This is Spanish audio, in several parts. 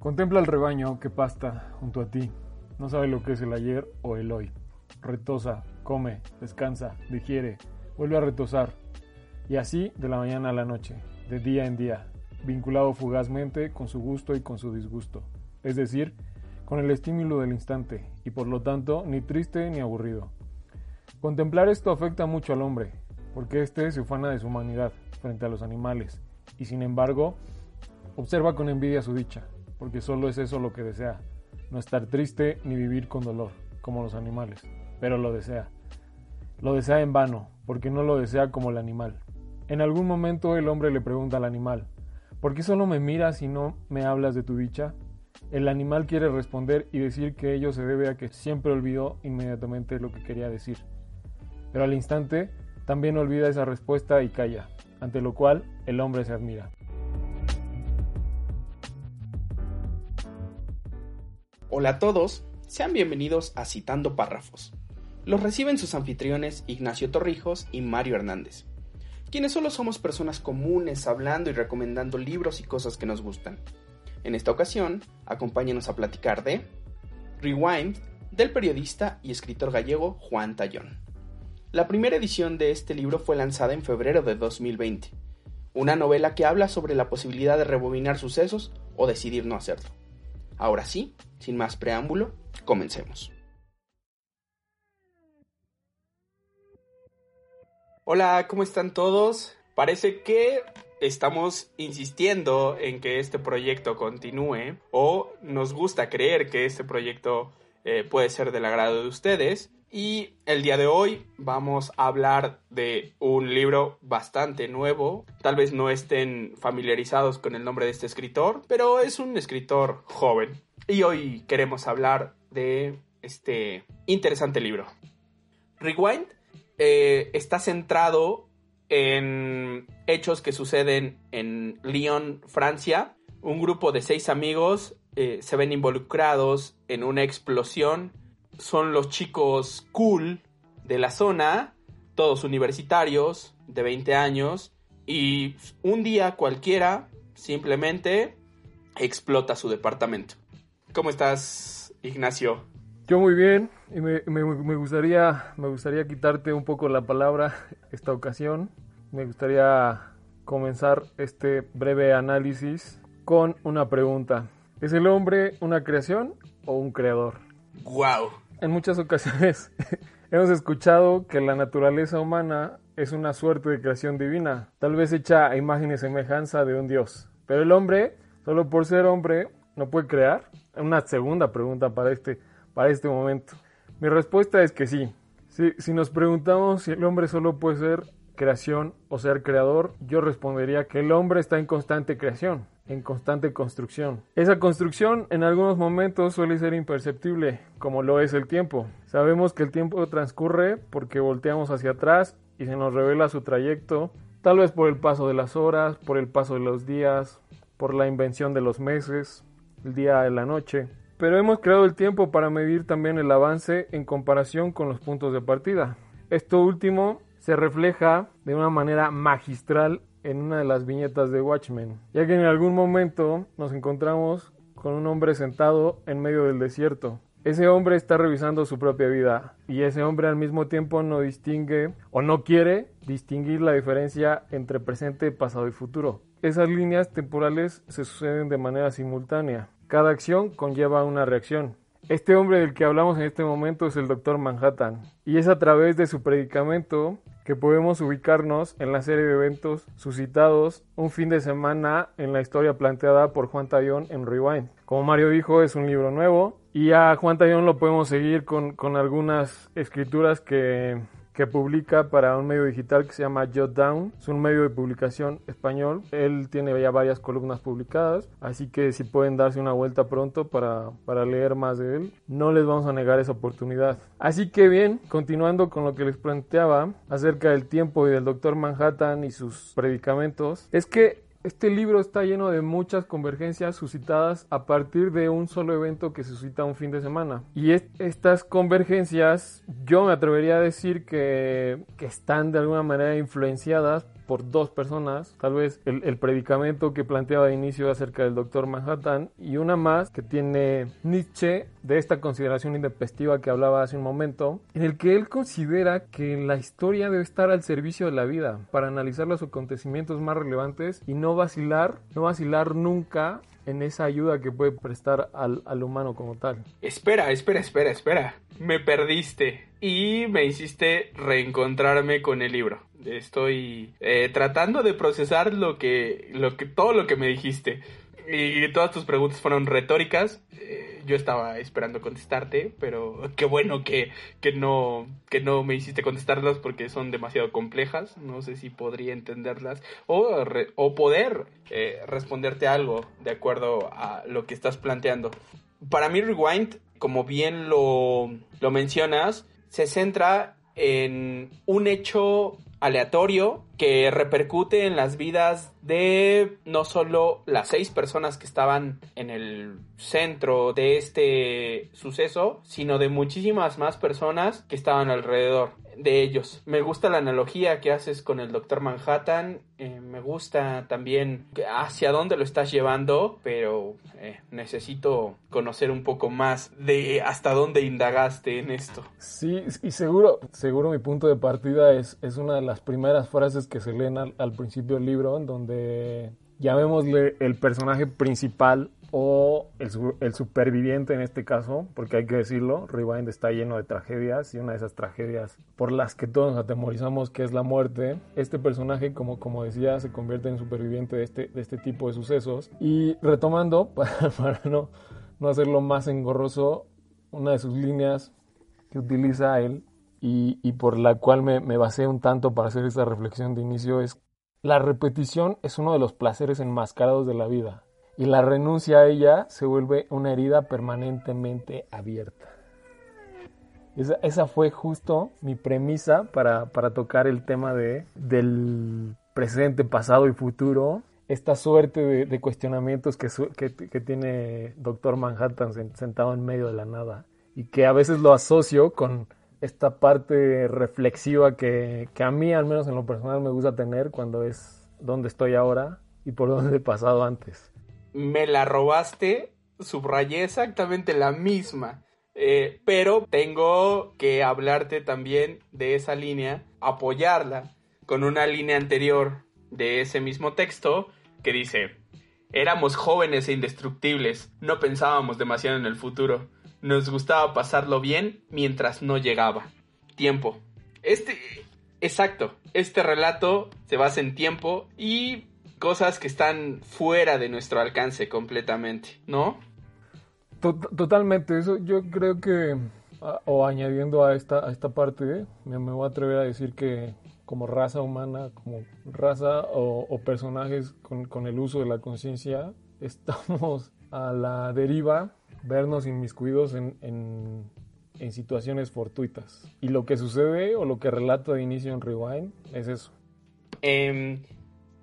Contempla el rebaño que pasta junto a ti. No sabe lo que es el ayer o el hoy. Retosa, come, descansa, digiere, vuelve a retosar. Y así de la mañana a la noche, de día en día, vinculado fugazmente con su gusto y con su disgusto. Es decir, con el estímulo del instante, y por lo tanto ni triste ni aburrido. Contemplar esto afecta mucho al hombre, porque éste se ufana de su humanidad frente a los animales, y sin embargo, observa con envidia su dicha, porque solo es eso lo que desea, no estar triste ni vivir con dolor, como los animales, pero lo desea. Lo desea en vano, porque no lo desea como el animal. En algún momento el hombre le pregunta al animal, ¿por qué solo me miras y no me hablas de tu dicha? El animal quiere responder y decir que ello se debe a que siempre olvidó inmediatamente lo que quería decir. Pero al instante también olvida esa respuesta y calla, ante lo cual el hombre se admira. Hola a todos, sean bienvenidos a Citando Párrafos. Los reciben sus anfitriones Ignacio Torrijos y Mario Hernández, quienes solo somos personas comunes hablando y recomendando libros y cosas que nos gustan. En esta ocasión, acompáñenos a platicar de Rewind del periodista y escritor gallego Juan Tallón. La primera edición de este libro fue lanzada en febrero de 2020, una novela que habla sobre la posibilidad de rebobinar sucesos o decidir no hacerlo. Ahora sí, sin más preámbulo, comencemos. Hola, ¿cómo están todos? Parece que estamos insistiendo en que este proyecto continúe o nos gusta creer que este proyecto eh, puede ser del agrado de ustedes. Y el día de hoy vamos a hablar de un libro bastante nuevo. Tal vez no estén familiarizados con el nombre de este escritor, pero es un escritor joven. Y hoy queremos hablar de este interesante libro. Rewind eh, está centrado en hechos que suceden en Lyon, Francia. Un grupo de seis amigos eh, se ven involucrados en una explosión son los chicos cool de la zona, todos universitarios de 20 años, y un día cualquiera simplemente explota su departamento. ¿Cómo estás, Ignacio? Yo muy bien, y me, me, gustaría, me gustaría quitarte un poco la palabra esta ocasión. Me gustaría comenzar este breve análisis con una pregunta. ¿Es el hombre una creación o un creador? ¡Wow! En muchas ocasiones hemos escuchado que la naturaleza humana es una suerte de creación divina, tal vez hecha a imagen y semejanza de un dios. Pero el hombre, solo por ser hombre, no puede crear. Una segunda pregunta para este, para este momento. Mi respuesta es que sí. Si, si nos preguntamos si el hombre solo puede ser creación o ser creador, yo respondería que el hombre está en constante creación en constante construcción. Esa construcción en algunos momentos suele ser imperceptible, como lo es el tiempo. Sabemos que el tiempo transcurre porque volteamos hacia atrás y se nos revela su trayecto, tal vez por el paso de las horas, por el paso de los días, por la invención de los meses, el día y la noche. Pero hemos creado el tiempo para medir también el avance en comparación con los puntos de partida. Esto último se refleja de una manera magistral en una de las viñetas de Watchmen, ya que en algún momento nos encontramos con un hombre sentado en medio del desierto. Ese hombre está revisando su propia vida y ese hombre al mismo tiempo no distingue o no quiere distinguir la diferencia entre presente, pasado y futuro. Esas líneas temporales se suceden de manera simultánea. Cada acción conlleva una reacción. Este hombre del que hablamos en este momento es el Doctor Manhattan y es a través de su predicamento que podemos ubicarnos en la serie de eventos suscitados un fin de semana en la historia planteada por Juan Tallón en Rewind. Como Mario dijo, es un libro nuevo y a Juan Tallón lo podemos seguir con, algunas escrituras que, publica para un medio digital que se llama Jot Down. Es un medio de publicación español. Él tiene ya varias columnas publicadas, así que si pueden darse una vuelta pronto para, para leer más de él, no les vamos a negar esa oportunidad. Así que bien, continuando con lo que les planteaba acerca del tiempo y del Doctor Manhattan y sus predicamentos, es que este libro está lleno de muchas convergencias suscitadas a partir de un solo evento que suscita un fin de semana. Y estas convergencias yo me atrevería a decir que, que están de alguna manera influenciadas por dos personas, tal vez el, predicamento que planteaba de inicio acerca del doctor Manhattan y una más que tiene Nietzsche de esta consideración intempestiva que hablaba hace un momento, en el que él considera que la historia debe estar al servicio de la vida para analizar los acontecimientos más relevantes y no vacilar, no vacilar nunca en esa ayuda que puede prestar al, al, humano como tal. Espera, espera, espera, espera. Me perdiste y me hiciste reencontrarme con el libro. Estoy eh, tratando de procesar lo que, lo que, todo lo que me dijiste. Y todas tus preguntas fueron retóricas. Eh, yo estaba esperando contestarte, pero qué bueno que, que, no, que no me hiciste contestarlas porque son demasiado complejas. No sé si podría entenderlas o, o poder eh, responderte algo de acuerdo a lo que estás planteando. Para mí, Rewind, como bien lo, lo mencionas, se centra en un hecho aleatorio que repercute en las vidas de no solo las seis personas que estaban en el centro de este suceso, sino de muchísimas más personas que estaban alrededor de ellos. Me gusta la analogía que haces con el Doctor Manhattan. Eh, me gusta también hacia dónde lo estás llevando, pero eh, necesito conocer un poco más de hasta dónde indagaste en esto. Sí, y seguro, seguro mi punto de partida es, es una de las primeras frases que se leen al, al principio del libro, en donde llamémosle el personaje principal o el, superviviente en este caso, porque hay que decirlo, Rewind está lleno de tragedias y una de esas tragedias por las que todos nos atemorizamos que es la muerte. Este personaje, como, como decía, se convierte en superviviente de este, de este tipo de sucesos. Y retomando, para, para no, no hacerlo más engorroso, una de sus líneas que utiliza él y, y por la cual me, me basé un tanto para hacer esta reflexión de inicio es la repetición es uno de los placeres enmascarados de la vida y la renuncia a ella se vuelve una herida permanentemente abierta. Esa, fue justo mi premisa para, para, tocar el tema de, del presente, pasado y futuro. Esta suerte de, cuestionamientos que, que, que, tiene Doctor Manhattan sentado en medio de la nada y que a veces lo asocio con esta parte reflexiva que, que a mí, al menos en lo personal, me gusta tener cuando es donde estoy ahora y por donde he pasado antes me la robaste, subrayé exactamente la misma. Eh, pero tengo que hablarte también de esa línea, apoyarla con una línea anterior de ese mismo texto que dice, éramos jóvenes e indestructibles, no pensábamos demasiado en el futuro, nos gustaba pasarlo bien mientras no llegaba. Tiempo. Este, exacto, este relato se basa en tiempo y cosas que están fuera de nuestro alcance completamente, ¿no? Totalmente, eso yo creo que, o añadiendo a esta, a esta parte, me, voy a atrever a decir que como raza humana, como raza o, personajes con, el uso de la conciencia, estamos a la deriva, vernos inmiscuidos en, en, en situaciones fortuitas. Y lo que sucede o lo que relata de inicio en Rewind es eso. Eh,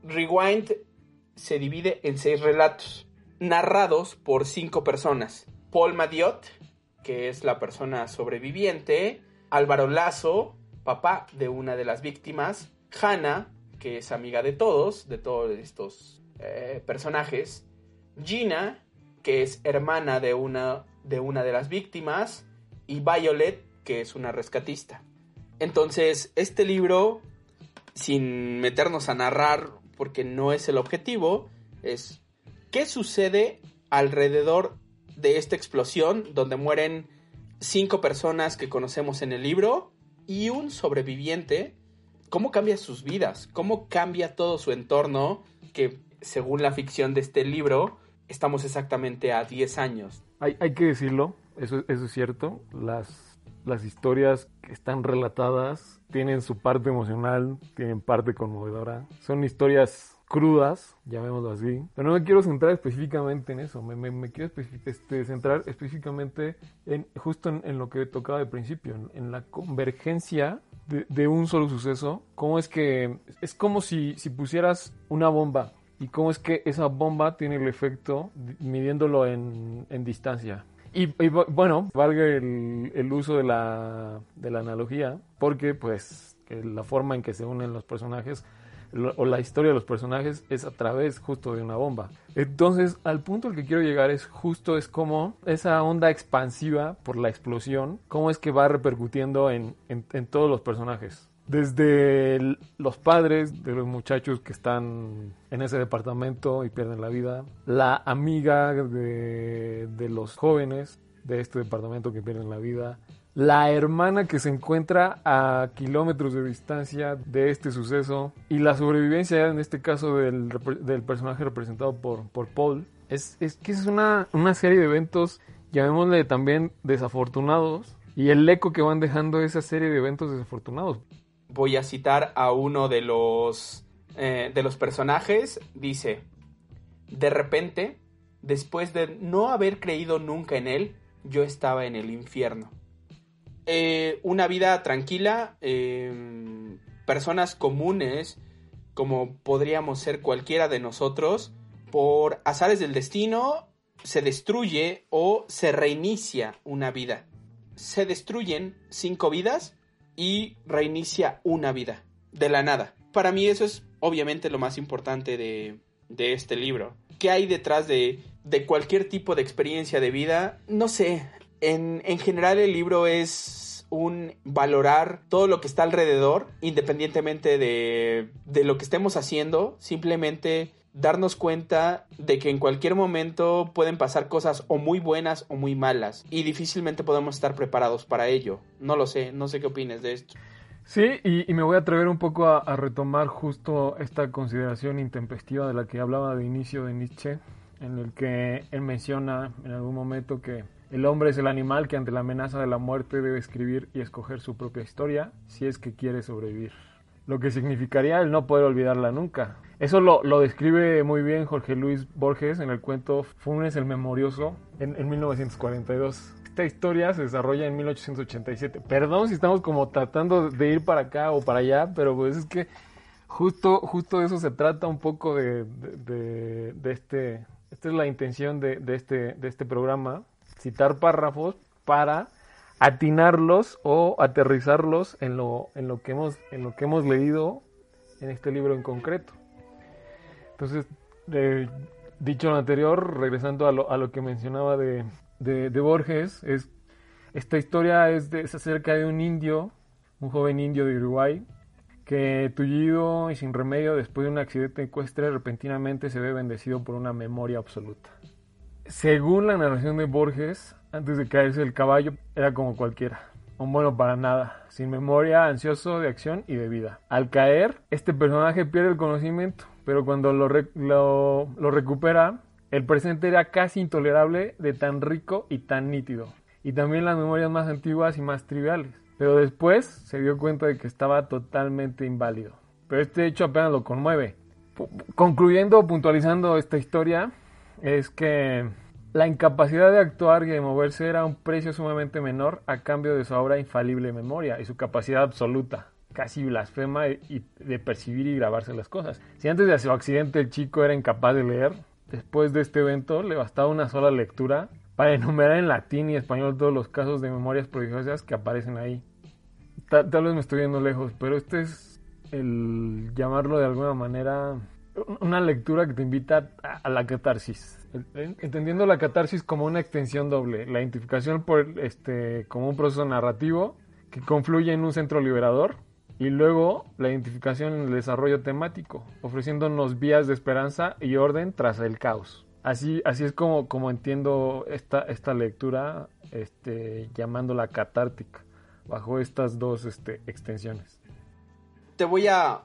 Rewind se divide en seis relatos, narrados por cinco personas. Paul Madiot, que es la persona sobreviviente, Álvaro Lazo, papá de una de las víctimas, Hannah, que es amiga de todos, de todos estos eh, personajes, Gina, que es hermana de una, de una de las víctimas, y Violet, que es una rescatista. Entonces, este libro, sin meternos a narrar porque no es el objetivo, es qué sucede alrededor de esta explosión donde mueren cinco personas que conocemos en el libro y un sobreviviente, cómo cambia sus vidas, cómo cambia todo su entorno, que según la ficción de este libro, estamos exactamente a 10 años. Hay, hay que decirlo, eso, eso, es cierto, las, las historias que están relatadas tienen su parte emocional, tienen parte conmovedora. Son historias crudas, llamémoslo así. Pero no me quiero centrar específicamente en eso, me, quiero este, centrar específicamente en justo en, lo que tocaba al principio, en, la convergencia de, un solo suceso. Cómo es que es como si, si pusieras una bomba y cómo es que esa bomba tiene el efecto midiéndolo en, en distancia. Y, bueno, valga el, uso de la, de la, analogía, porque pues la forma en que se unen los personajes o la historia de los personajes es a través justo de una bomba. Entonces, al punto al que quiero llegar es justo es como esa onda expansiva por la explosión, cómo es que va repercutiendo en, en, en todos los personajes desde los padres de los muchachos que están en ese departamento y pierden la vida, la amiga de, de, los jóvenes de este departamento que pierden la vida, la hermana que se encuentra a kilómetros de distancia de este suceso y la sobrevivencia en este caso del, del personaje representado por, por Paul. Es, es que es una, una serie de eventos, llamémosle también desafortunados, y el eco que van dejando esa serie de eventos desafortunados voy a citar a uno de los, eh, de los personajes. Dice, de repente, después de no haber creído nunca en él, yo estaba en el infierno. Eh, una vida tranquila, em, personas comunes, como podríamos ser cualquiera de nosotros, por azares del destino, se destruye o se reinicia una vida. Se destruyen cinco vidas y reinicia una vida de la nada. Para mí eso es obviamente lo más importante de, este libro. ¿Qué hay detrás de, cualquier tipo de experiencia de vida? No sé. En, en general el libro es un valorar todo lo que está alrededor, independientemente de, de lo que estemos haciendo, simplemente darnos cuenta de que en cualquier momento pueden pasar cosas o muy buenas o muy malas y difícilmente podemos estar preparados para ello. No lo sé, no sé qué opines de esto. Sí, y, me voy a atrever un poco a, retomar justo esta consideración intempestiva de la que hablaba de inicio de Nietzsche, en el que él menciona en algún momento que el hombre es el animal que ante la amenaza de la muerte debe escribir y escoger su propia historia si es que quiere sobrevivir. Lo que significaría el no poder olvidarla nunca, eso lo, lo, describe muy bien Jorge Luis Borges en el cuento Funes el Memorioso en, en 1942 esta historia se desarrolla en 1887. Perdón si estamos como tratando de ir para acá o para allá, pero pues es que justo, justo de eso se trata un poco de, de, de, este, esta es la intención de, de, este, de este programa, citar párrafos para atinarlos o aterrizarlos en lo, en lo que hemos, en lo que hemos leído en este libro en concreto. Entonces, dicho lo anterior, regresando a lo, a lo que mencionaba de, de, Borges, es esta historia es, de, acerca de un indio, un joven indio de Uruguay, que tullido y sin remedio después de un accidente ecuestre repentinamente se ve bendecido por una memoria absoluta. Según la narración de Borges, antes de caerse el caballo era como cualquiera, un bueno para nada, sin memoria, ansioso de acción y de vida. Al caer, este personaje pierde el conocimiento, pero cuando lo, recupera, el presente era casi intolerable de tan rico y tan nítido. Y también las memorias más antiguas y más triviales. Pero después se dio cuenta de que estaba totalmente inválido. Pero este hecho apenas lo conmueve. concluyendo, puntualizando esta historia, es que la incapacidad de actuar y de moverse era un precio sumamente menor a cambio de su obra infalible memoria y su capacidad absoluta casi blasfema de percibir y grabarse las cosas. Si antes de su accidente el chico era incapaz de leer, después de este evento le bastaba una sola lectura para enumerar en latín y español todos los casos de memorias prodigiosas que aparecen ahí. Tal, vez me estoy yendo lejos, pero este es el llamarlo de alguna manera una lectura que te invita a, la catarsis. Entendiendo la catarsis como una extensión doble, la identificación por este como un proceso narrativo que confluye en un centro liberador y luego la identificación en el desarrollo temático, ofreciéndonos vías de esperanza y orden tras el caos. Así, así es como, como entiendo esta, esta lectura, este, llamándola catártica, bajo estas dos este, extensiones. Te voy a...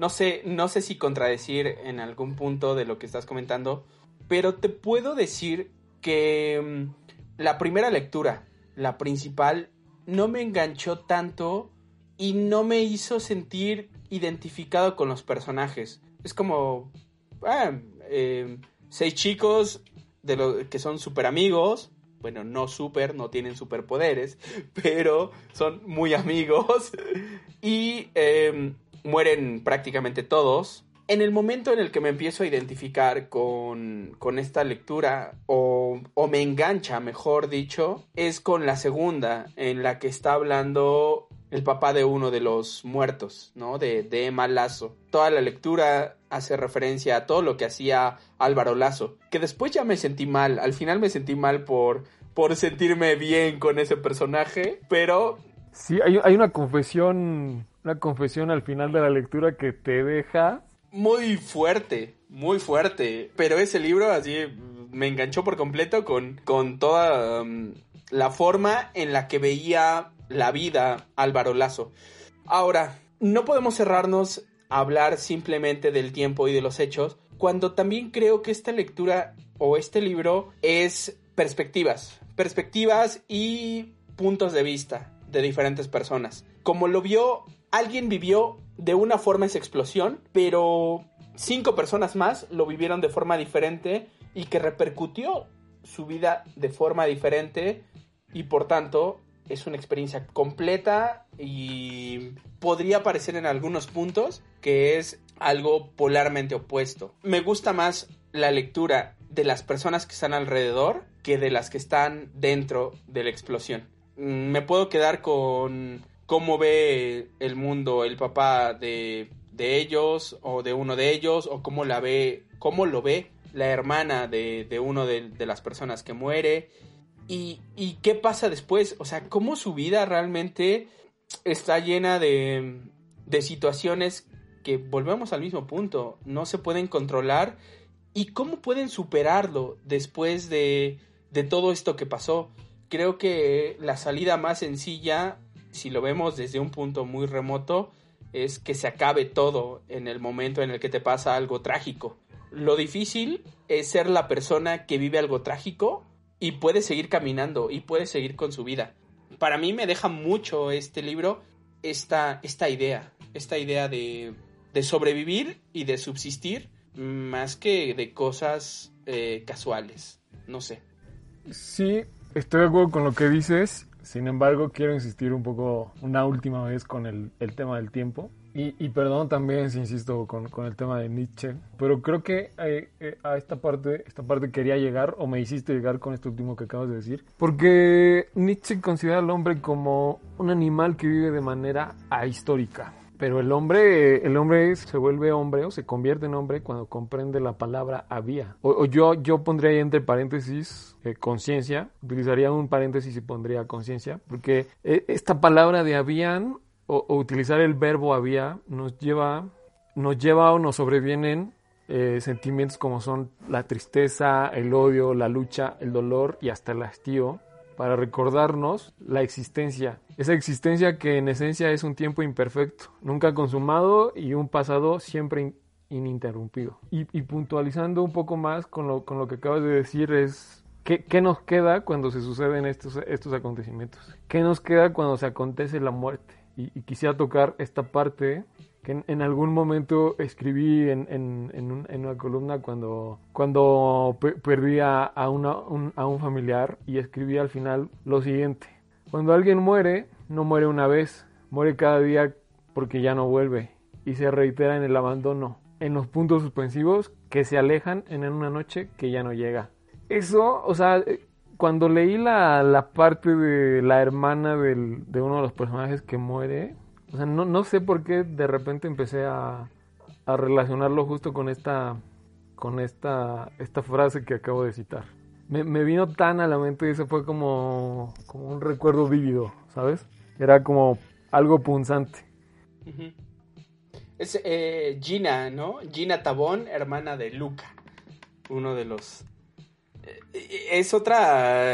no, sé, no sé si contradecir en algún punto de lo que estás comentando, pero te puedo decir que mm, la primera lectura la principal, no me enganchó tanto y no me hizo sentir identificado con los personajes. Es como, eh, seis chicos de los que son super amigos, bueno, no super, no tienen superpoderes, pero son muy amigos y em, mueren prácticamente todos. En el momento en el que me empiezo a identificar con, con esta lectura, o, o, me engancha, mejor dicho, es con la segunda, en la que está hablando el papá de uno de los muertos, ¿no? De, de Emma Lazo. Toda la lectura hace referencia a todo lo que hacía Álvaro Lazo, que después ya me sentí mal, al final me sentí mal por, por sentirme bien con ese personaje, pero... Sí, hay, hay una confesión, una confesión al final de la lectura que te deja... Muy fuerte, muy fuerte, pero ese libro así me enganchó por completo con, con toda um, la forma en la que veía la vida Álvaro Lazo. Ahora, no podemos cerrarnos a hablar simplemente del tiempo y de los hechos, cuando también creo que esta lectura o este libro es perspectivas, perspectivas y puntos de vista de diferentes personas. Como lo vio, alguien vivió de una forma esa explosión, pero cinco personas más lo vivieron de forma diferente y que repercutió su vida de forma diferente y por tanto es una experiencia completa y podría parecer en algunos puntos que es algo polarmente opuesto. Me gusta más la lectura de las personas que están alrededor que de las que están dentro de la explosión. Mm, me puedo quedar con cómo ve el mundo el papá de, de ellos o de uno de ellos o cómo la ve, cómo lo ve la hermana de, de uno de, las personas que muere y, y qué pasa después, o sea, cómo su vida realmente está llena de, de situaciones que volvemos al mismo punto, no se pueden controlar y cómo pueden superarlo después de, de todo esto que pasó. Creo que la salida más sencilla, si lo vemos desde un punto muy remoto, es que se acabe todo en el momento en el que te pasa algo trágico. Lo difícil es ser la persona que vive algo trágico y puede seguir caminando y puede seguir con su vida. Para mí me deja mucho este libro esta, esta idea, esta idea de, de sobrevivir y de subsistir más que de cosas eh, casuales. No sé. Sí, estoy de acuerdo con lo que dices. Sin embargo, quiero insistir un poco una última vez con el, el tema del tiempo. Y, y, perdón también si insisto con, con, el tema de Nietzsche, pero creo que eh, eh, a esta parte, esta parte quería llegar o me hiciste llegar con esto último que acabas de decir, porque Nietzsche considera al hombre como un animal que vive de manera ahistórica. Pero el hombre, el hombre se vuelve hombre o se convierte en hombre cuando comprende la palabra había. O, o yo, yo pondría ahí entre paréntesis eh, conciencia, utilizaría un paréntesis y pondría conciencia, porque eh, esta palabra de habían o, utilizar el verbo había nos lleva, nos lleva o nos sobrevienen eh, sentimientos como son la tristeza, el odio, la lucha, el dolor y hasta el hastío para recordarnos la existencia. Esa existencia que en esencia es un tiempo imperfecto, nunca consumado y un pasado siempre in ininterrumpido. Y, y, puntualizando un poco más con lo, con lo que acabas de decir es ¿Qué, ¿qué, nos queda cuando se suceden estos, estos acontecimientos? ¿Qué nos queda cuando se acontece la muerte? Y quisiera tocar esta parte que en, algún momento escribí en, en, en, un, en una columna cuando, cuando perdí a, a, un, a un familiar y escribí al final lo siguiente. Cuando alguien muere, no muere una vez, muere cada día porque ya no vuelve y se reitera en el abandono, en los puntos suspensivos que se alejan en una noche que ya no llega. Eso, o sea, cuando leí la, la parte de la hermana del, de uno de los personajes que muere, o sea, no, no sé por qué de repente empecé a, a relacionarlo justo con esta, con esta, esta frase que acabo de citar. Me, vino tan a la mente y eso fue como, como un recuerdo vívido, ¿sabes? Era como algo punzante. Es eh, Gina, ¿no? Gina Tabón, hermana de Luca, uno de los... Eh, es otra...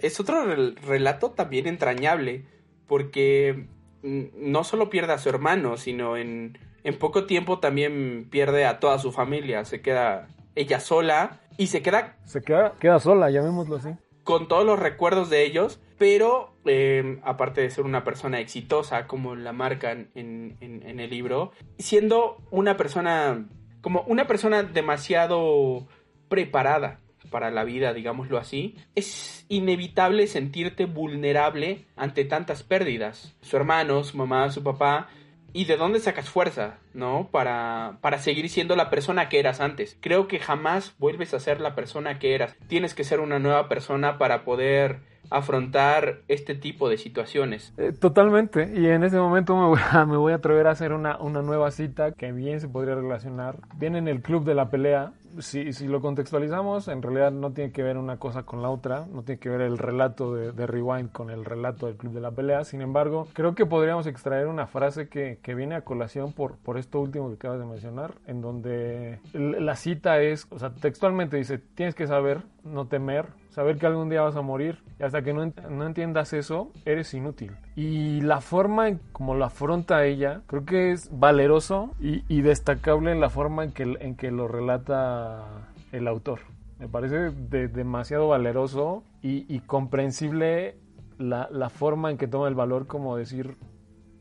Es otro relato también entrañable, porque no solo pierde a su hermano, sino en, en poco tiempo también pierde a toda su familia. Se queda ella sola y se queda... Se queda, queda sola, llamémoslo así. con todos los recuerdos de ellos, pero eh, aparte de ser una persona exitosa, como la marcan en, en, el libro, siendo una persona, como una persona demasiado preparada para la vida, digámoslo así, es inevitable sentirte vulnerable ante tantas pérdidas. Su hermano, su mamá, su papá ¿Y de dónde sacas fuerza, no? Para, para seguir siendo la persona que eras antes. Creo que jamás vuelves a ser la persona que eras. Tienes que ser una nueva persona para poder afrontar este tipo de situaciones. Eh, totalmente, y en ese momento me voy, a, atrever a hacer una, una, nueva cita que bien se podría relacionar. Viene en el club de la pelea, si, si, lo contextualizamos, en realidad no tiene que ver una cosa con la otra, no tiene que ver el relato de, de, Rewind con el relato del Club de la Pelea. Sin embargo, creo que podríamos extraer una frase que, que viene a colación por, por esto último que acabas de mencionar, en donde la cita es, o sea, textualmente dice, tienes que saber, no temer, saber que algún día vas a morir y hasta que no, no entiendas eso, eres inútil. Y la forma en como lo afronta ella, creo que es valeroso y, y destacable en la forma en que, en que lo relata el autor. Me parece de, demasiado valeroso y, y comprensible la, la, forma en que toma el valor como decir,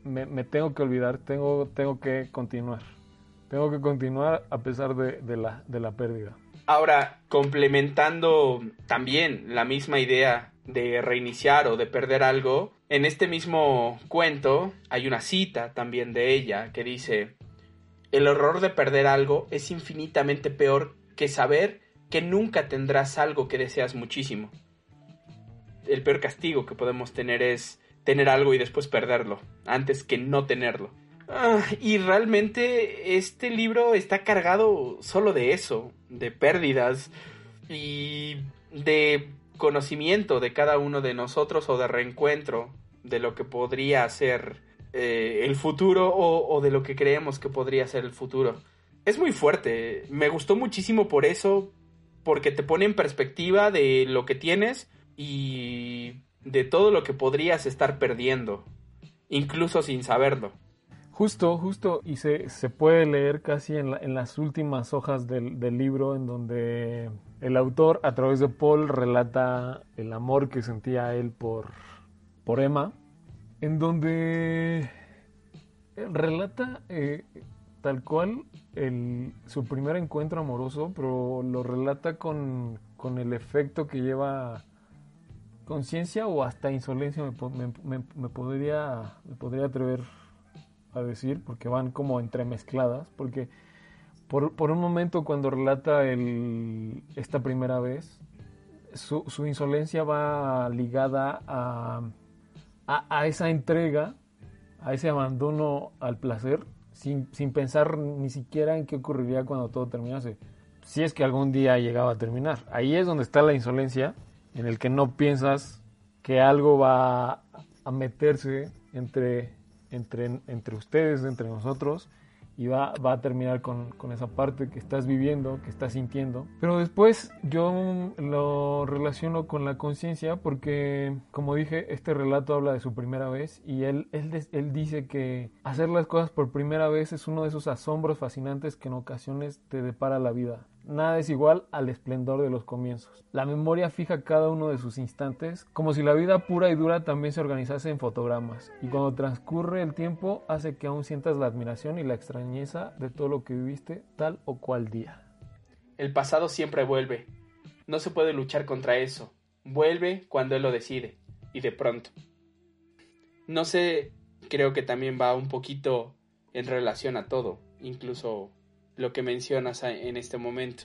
me, me, tengo que olvidar, tengo, tengo que continuar. Tengo que continuar a pesar de, de, la, de la pérdida. Ahora, complementando también la misma idea de reiniciar o de perder algo, en este mismo cuento hay una cita también de ella que dice, el horror de perder algo es infinitamente peor que saber que nunca tendrás algo que deseas muchísimo. El peor castigo que podemos tener es tener algo y después perderlo, antes que no tenerlo. Ah, y realmente este libro está cargado solo de eso, de pérdidas y de conocimiento de cada uno de nosotros o de reencuentro de lo que podría ser eh, el futuro o, o de lo que creemos que podría ser el futuro. Es muy fuerte, me gustó muchísimo por eso, porque te pone en perspectiva de lo que tienes y de todo lo que podrías estar perdiendo, incluso sin saberlo. Justo, justo, y se, se puede leer casi en, la, en las últimas hojas del, del, libro en donde el autor a través de Paul relata el amor que sentía él por, por Emma, en donde relata eh, tal cual el, su primer encuentro amoroso, pero lo relata con, con el efecto que lleva conciencia o hasta insolencia, me, me, me, podría, me podría atrever a decir, porque van como entremezcladas, porque por, por un momento cuando relata el, esta primera vez, su, su insolencia va ligada a, a, a, esa entrega, a ese abandono al placer, sin, sin pensar ni siquiera en qué ocurriría cuando todo terminase. Si es que algún día llegaba a terminar. Ahí es donde está la insolencia, en el que no piensas que algo va a meterse entre entre, entre ustedes, entre nosotros, y va, va a terminar con, con, esa parte que estás viviendo, que estás sintiendo. Pero después yo lo relaciono con la conciencia porque, como dije, este relato habla de su primera vez y él, él, él dice que hacer las cosas por primera vez es uno de esos asombros fascinantes que en ocasiones te depara la vida. Nada es igual al esplendor de los comienzos. La memoria fija cada uno de sus instantes, como si la vida pura y dura también se organizase en fotogramas, y cuando transcurre el tiempo hace que aún sientas la admiración y la extrañeza de todo lo que viviste tal o cual día. El pasado siempre vuelve. No se puede luchar contra eso. Vuelve cuando él lo decide, y de pronto. No sé, creo que también va un poquito en relación a todo, incluso lo que mencionas en este momento.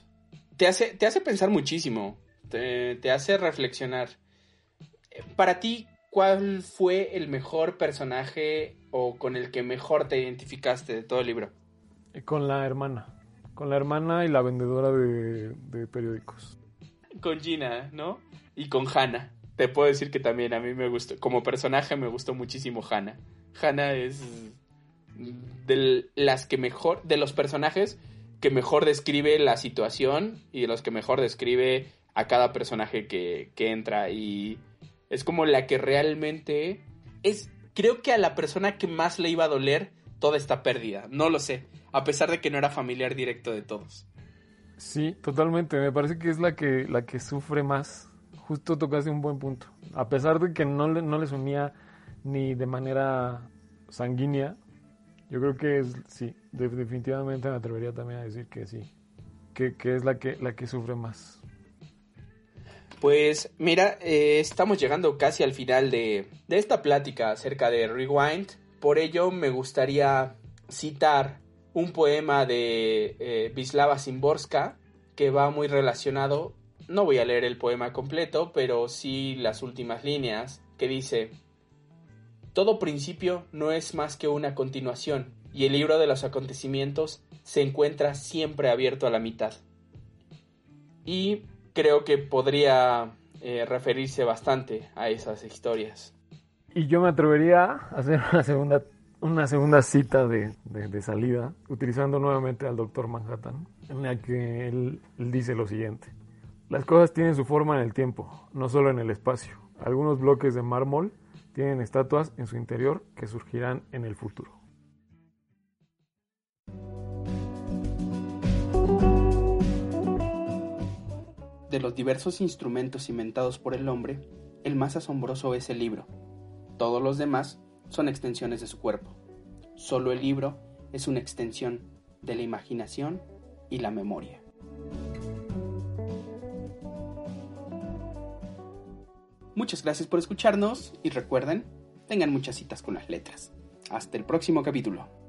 Te hace, te hace pensar muchísimo, te, te hace reflexionar. Para ti, ¿cuál fue el mejor personaje o con el que mejor te identificaste de todo el libro? Con la hermana. Con la hermana y la vendedora de, de periódicos. Con Gina, ¿no? Y con Hannah. Te puedo decir que también a mí me gustó. Como personaje me gustó muchísimo Hannah. Hannah es de las que mejor, de los personajes que mejor describe la situación y de los que mejor describe a cada personaje que, que entra y es como la que realmente es, creo que a la persona que más le iba a doler toda esta pérdida, no lo sé, a pesar de que no era familiar directo de todos. Sí, totalmente, me parece que es la que, la que sufre más justo tocaste un buen punto. A pesar de que no, no les unía ni de manera sanguínea, yo creo que es, sí, definitivamente me atrevería también a decir que sí, que, es la que, la que sufre más. Pues mira, eh, estamos llegando casi al final de, de esta plática acerca de Rewind. Por ello me gustaría citar un poema de eh, Vislava Szymborska que va muy relacionado. No voy a leer el poema completo, pero sí las últimas líneas que dice Todo principio no es más que una continuación, y el libro de los acontecimientos se encuentra siempre abierto a la mitad. Y creo que podría eh, referirse bastante a esas historias. Y yo me atrevería a hacer una segunda una segunda cita de, salida, utilizando nuevamente al doctor Manhattan, en la que él, dice lo siguiente. Las cosas tienen su forma en el tiempo, no solo en el espacio. Algunos bloques de mármol tienen estatuas en su interior que surgirán en el futuro. De los diversos instrumentos inventados por el hombre, el más asombroso es el libro. Todos los demás son extensiones de su cuerpo. Solo el libro es una extensión de la imaginación y la memoria. Muchas gracias por escucharnos y recuerden, tengan muchas citas con las letras. Hasta el próximo capítulo.